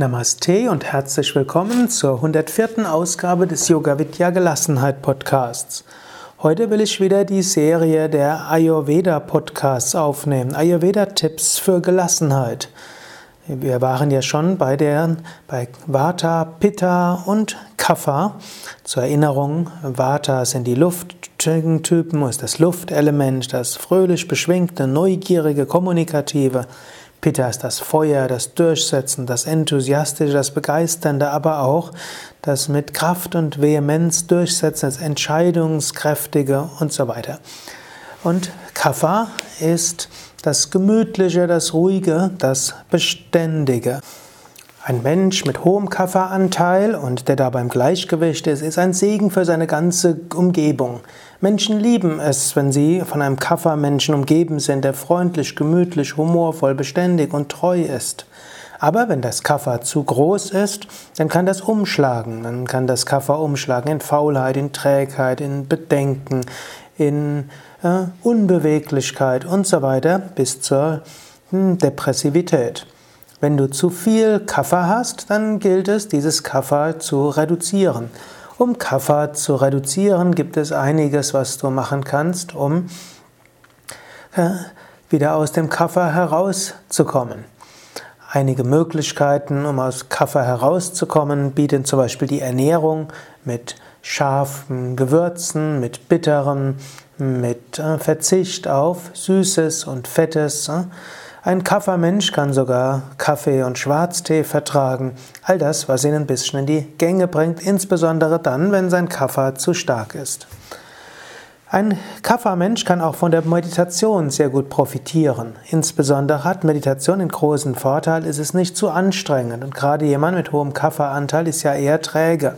Namaste und herzlich willkommen zur 104. Ausgabe des Yoga Vidya Gelassenheit Podcasts. Heute will ich wieder die Serie der Ayurveda Podcasts aufnehmen. Ayurveda Tipps für Gelassenheit. Wir waren ja schon bei der bei Vata, Pitta und Kapha. Zur Erinnerung, Vata sind die Lufttypen, ist das Luftelement, das fröhlich beschwingte, neugierige, kommunikative. Pitta ist das Feuer, das Durchsetzen, das Enthusiastische, das Begeisternde, aber auch das mit Kraft und Vehemenz durchsetzen, das Entscheidungskräftige und so weiter. Und Kapha ist das Gemütliche, das Ruhige, das Beständige. Ein Mensch mit hohem Kafferanteil und der dabei im Gleichgewicht ist, ist ein Segen für seine ganze Umgebung. Menschen lieben es, wenn sie von einem Kaffermenschen umgeben sind, der freundlich, gemütlich, humorvoll, beständig und treu ist. Aber wenn das Kaffer zu groß ist, dann kann das umschlagen. Dann kann das Kaffer umschlagen in Faulheit, in Trägheit, in Bedenken, in äh, Unbeweglichkeit und so weiter bis zur hm, Depressivität. Wenn du zu viel Kaffer hast, dann gilt es, dieses Kaffer zu reduzieren. Um Kaffer zu reduzieren, gibt es einiges, was du machen kannst, um äh, wieder aus dem Kaffer herauszukommen. Einige Möglichkeiten, um aus Kaffer herauszukommen, bieten zum Beispiel die Ernährung mit scharfen Gewürzen, mit bitterem, mit äh, Verzicht auf Süßes und Fettes. Äh. Ein Kaffermensch kann sogar Kaffee und Schwarztee vertragen. All das, was ihn ein bisschen in die Gänge bringt, insbesondere dann, wenn sein Kaffer zu stark ist. Ein Kaffermensch kann auch von der Meditation sehr gut profitieren. Insbesondere hat Meditation einen großen Vorteil, ist es nicht zu anstrengend. Und gerade jemand mit hohem Kafferanteil ist ja eher träge.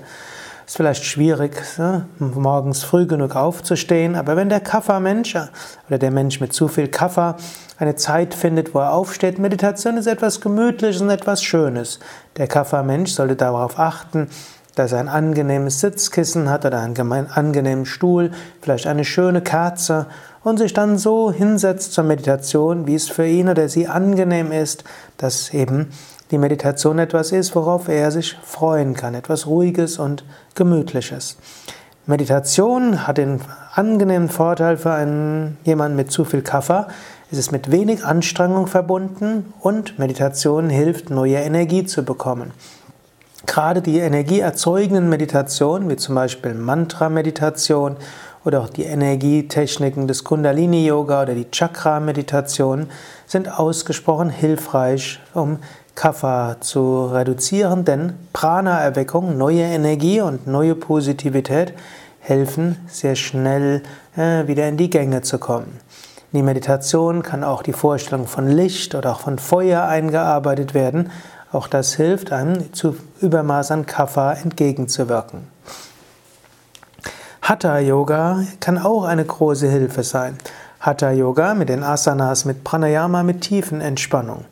Ist vielleicht schwierig, ne, morgens früh genug aufzustehen, aber wenn der Kaffermensch oder der Mensch mit zu viel Kaffer eine Zeit findet, wo er aufsteht, Meditation ist etwas Gemütliches und etwas Schönes. Der Kaffermensch sollte darauf achten, dass er ein angenehmes Sitzkissen hat oder einen angenehmen Stuhl, vielleicht eine schöne Kerze und sich dann so hinsetzt zur Meditation, wie es für ihn oder sie angenehm ist, dass eben die Meditation etwas ist, worauf er sich freuen kann, etwas Ruhiges und Gemütliches. Meditation hat den angenehmen Vorteil für einen, jemanden mit zu viel Kaffer. Es ist mit wenig Anstrengung verbunden und Meditation hilft, neue Energie zu bekommen. Gerade die energieerzeugenden Meditationen, wie zum Beispiel Mantra-Meditation oder auch die Energietechniken des Kundalini-Yoga oder die Chakra-Meditation, sind ausgesprochen hilfreich, um Kapha zu reduzieren, denn Prana-Erweckung, neue Energie und neue Positivität helfen, sehr schnell äh, wieder in die Gänge zu kommen. In die Meditation kann auch die Vorstellung von Licht oder auch von Feuer eingearbeitet werden. Auch das hilft einem, zu Übermaß an Kapha entgegenzuwirken. Hatha Yoga kann auch eine große Hilfe sein. Hatha Yoga mit den Asanas, mit Pranayama, mit tiefen Entspannung.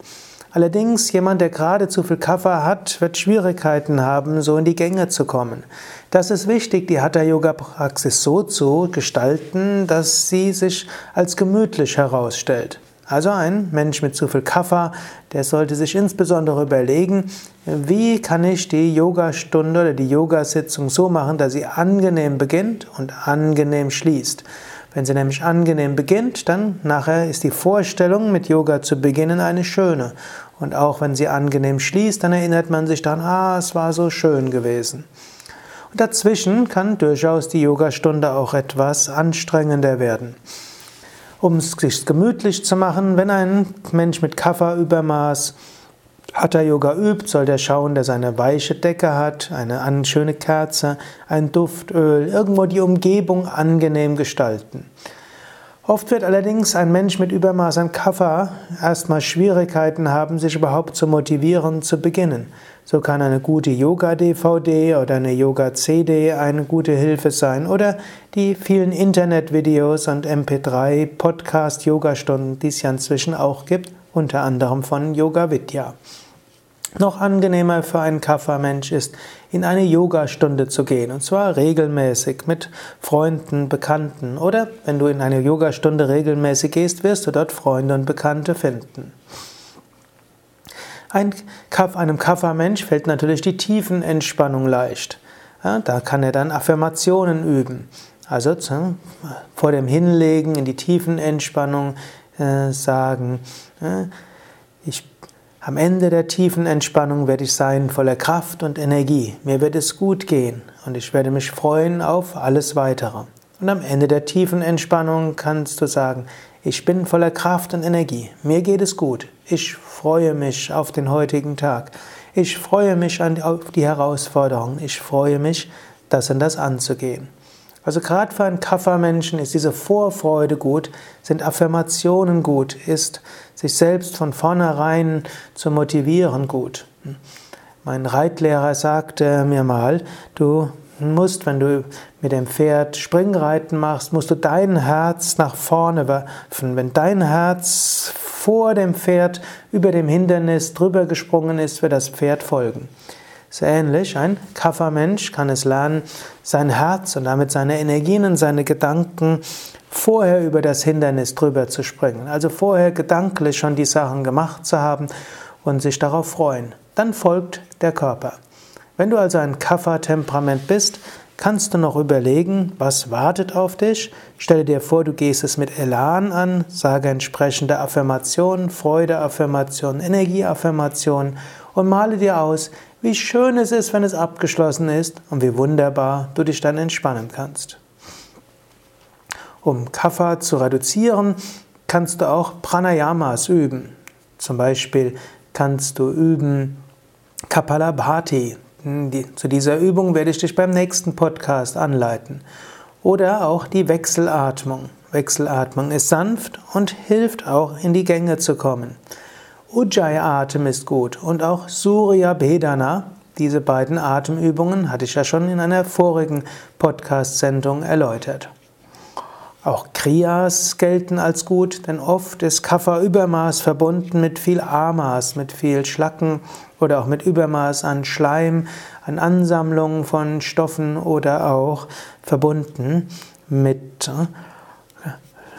Allerdings, jemand, der gerade zu viel Kaffer hat, wird Schwierigkeiten haben, so in die Gänge zu kommen. Das ist wichtig, die Hatha-Yoga-Praxis so zu gestalten, dass sie sich als gemütlich herausstellt. Also ein Mensch mit zu viel Kaffer, der sollte sich insbesondere überlegen, wie kann ich die Yogastunde oder die Yogasitzung so machen, dass sie angenehm beginnt und angenehm schließt. Wenn sie nämlich angenehm beginnt, dann nachher ist die Vorstellung, mit Yoga zu beginnen, eine schöne. Und auch wenn sie angenehm schließt, dann erinnert man sich dann, ah, es war so schön gewesen. Und dazwischen kann durchaus die Yogastunde auch etwas anstrengender werden. Um es sich gemütlich zu machen, wenn ein Mensch mit Kafferübermaß Hatha Yoga übt, soll der schauen, dass er eine weiche Decke hat, eine schöne Kerze, ein Duftöl, irgendwo die Umgebung angenehm gestalten. Oft wird allerdings ein Mensch mit Übermaß an Kaffer erstmal Schwierigkeiten haben, sich überhaupt zu motivieren, zu beginnen. So kann eine gute Yoga-DVD oder eine Yoga-CD eine gute Hilfe sein oder die vielen Internetvideos und MP3-Podcast-Yogastunden, die es ja inzwischen auch gibt, unter anderem von Yoga Vidya. Noch angenehmer für einen Kaffermensch ist, in eine Yogastunde zu gehen, und zwar regelmäßig mit Freunden, Bekannten. Oder wenn du in eine Yogastunde regelmäßig gehst, wirst du dort Freunde und Bekannte finden. Ein, einem Kaffermensch fällt natürlich die Tiefenentspannung leicht. Ja, da kann er dann Affirmationen üben. Also vor dem Hinlegen in die Tiefenentspannung äh, sagen, äh, ich, am Ende der tiefen Entspannung werde ich sein voller Kraft und Energie. Mir wird es gut gehen und ich werde mich freuen auf alles weitere. Und am Ende der tiefen Entspannung kannst du sagen, ich bin voller Kraft und Energie. Mir geht es gut. Ich freue mich auf den heutigen Tag. Ich freue mich auf die Herausforderung. Ich freue mich, das und das anzugehen. Also gerade für einen Kaffermenschen ist diese Vorfreude gut, sind Affirmationen gut, ist sich selbst von vornherein zu motivieren gut. Mein Reitlehrer sagte mir mal, du musst, wenn du mit dem Pferd Springreiten machst, musst du dein Herz nach vorne werfen. Wenn dein Herz vor dem Pferd über dem Hindernis drüber gesprungen ist, wird das Pferd folgen. Ist ähnlich, ein Kaffermensch kann es lernen, sein Herz und damit seine Energien und seine Gedanken vorher über das Hindernis drüber zu springen. Also vorher gedanklich schon die Sachen gemacht zu haben und sich darauf freuen. Dann folgt der Körper. Wenn du also ein Kaffer-Temperament bist, kannst du noch überlegen, was wartet auf dich. Stelle dir vor, du gehst es mit Elan an, sage entsprechende Affirmationen, Freude-Affirmationen, Energie-Affirmationen und male dir aus, wie schön es ist, wenn es abgeschlossen ist und wie wunderbar du dich dann entspannen kannst. Um Kapha zu reduzieren, kannst du auch Pranayamas üben. Zum Beispiel kannst du üben Kapalabhati, zu dieser Übung werde ich dich beim nächsten Podcast anleiten. Oder auch die Wechselatmung. Wechselatmung ist sanft und hilft auch in die Gänge zu kommen. Ujjayi-Atem ist gut und auch Surya Bedana. Diese beiden Atemübungen hatte ich ja schon in einer vorigen Podcast-Sendung erläutert. Auch Kriyas gelten als gut, denn oft ist Kapha-Übermaß verbunden mit viel Amas, mit viel Schlacken oder auch mit Übermaß an Schleim, an Ansammlungen von Stoffen oder auch verbunden mit äh,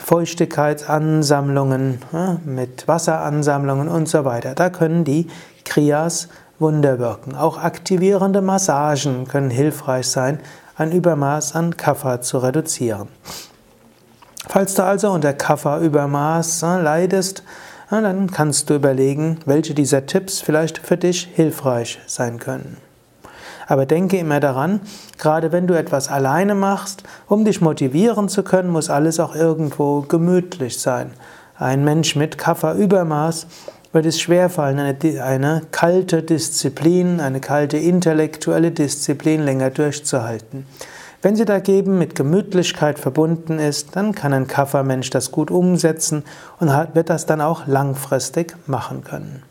Feuchtigkeitsansammlungen, mit Wasseransammlungen und so weiter. Da können die Kriyas Wunder wirken. Auch aktivierende Massagen können hilfreich sein, ein Übermaß an Kapha zu reduzieren. Falls du also unter Kafferübermaß äh, leidest, dann kannst du überlegen, welche dieser Tipps vielleicht für dich hilfreich sein können. Aber denke immer daran, gerade wenn du etwas alleine machst, um dich motivieren zu können, muss alles auch irgendwo gemütlich sein. Ein Mensch mit Kafferübermaß wird es schwerfallen, eine, eine kalte Disziplin, eine kalte intellektuelle Disziplin länger durchzuhalten. Wenn sie dagegen mit Gemütlichkeit verbunden ist, dann kann ein Kaffermensch das gut umsetzen und wird das dann auch langfristig machen können.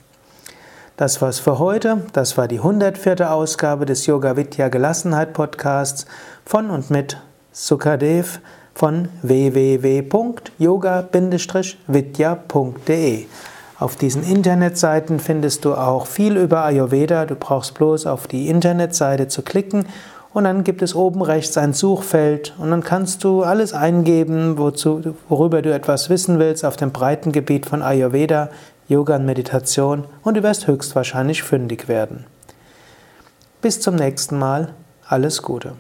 Das war's für heute. Das war die 104. Ausgabe des Yoga Vidya Gelassenheit Podcasts von und mit Sukadev von www.yoga-vidya.de. Auf diesen Internetseiten findest du auch viel über Ayurveda. Du brauchst bloß auf die Internetseite zu klicken und dann gibt es oben rechts ein Suchfeld und dann kannst du alles eingeben, wozu, worüber du etwas wissen willst auf dem breiten Gebiet von Ayurveda, Yoga und Meditation und du wirst höchstwahrscheinlich fündig werden. Bis zum nächsten Mal, alles Gute.